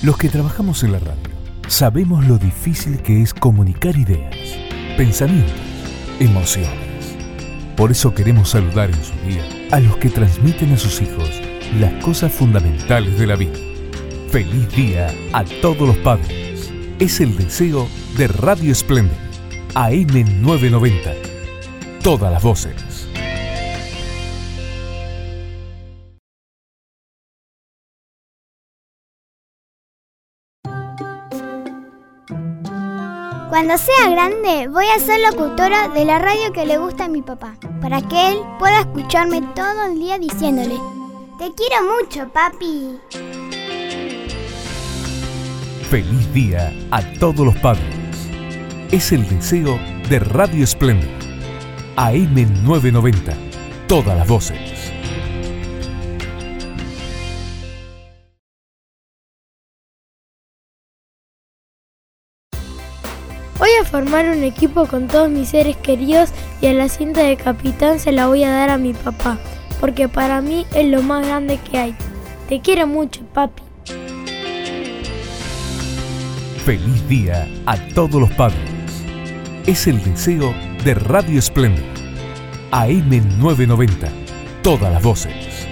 Los que trabajamos en la radio sabemos lo difícil que es comunicar ideas, pensamientos, emociones. Por eso queremos saludar en su día a los que transmiten a sus hijos las cosas fundamentales de la vida. Feliz día a todos los padres. Es el deseo de Radio Esplendid, AM 990. Todas las voces. Cuando sea grande, voy a ser locutora de la radio que le gusta a mi papá, para que él pueda escucharme todo el día diciéndole, te quiero mucho, papi. Feliz día a todos los padres. Es el deseo de Radio Esplendid. AM 990. Todas las voces. Voy a formar un equipo con todos mis seres queridos y a la cinta de capitán se la voy a dar a mi papá, porque para mí es lo más grande que hay. Te quiero mucho, papi. Feliz día a todos los padres. Es el deseo de Radio Esplendid. AM 990. Todas las voces.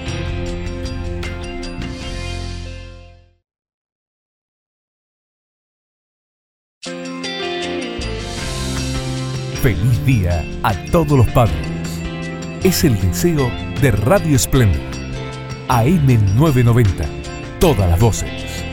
Feliz día a todos los padres. Es el deseo de Radio Esplendid. AM 990. Todas las voces.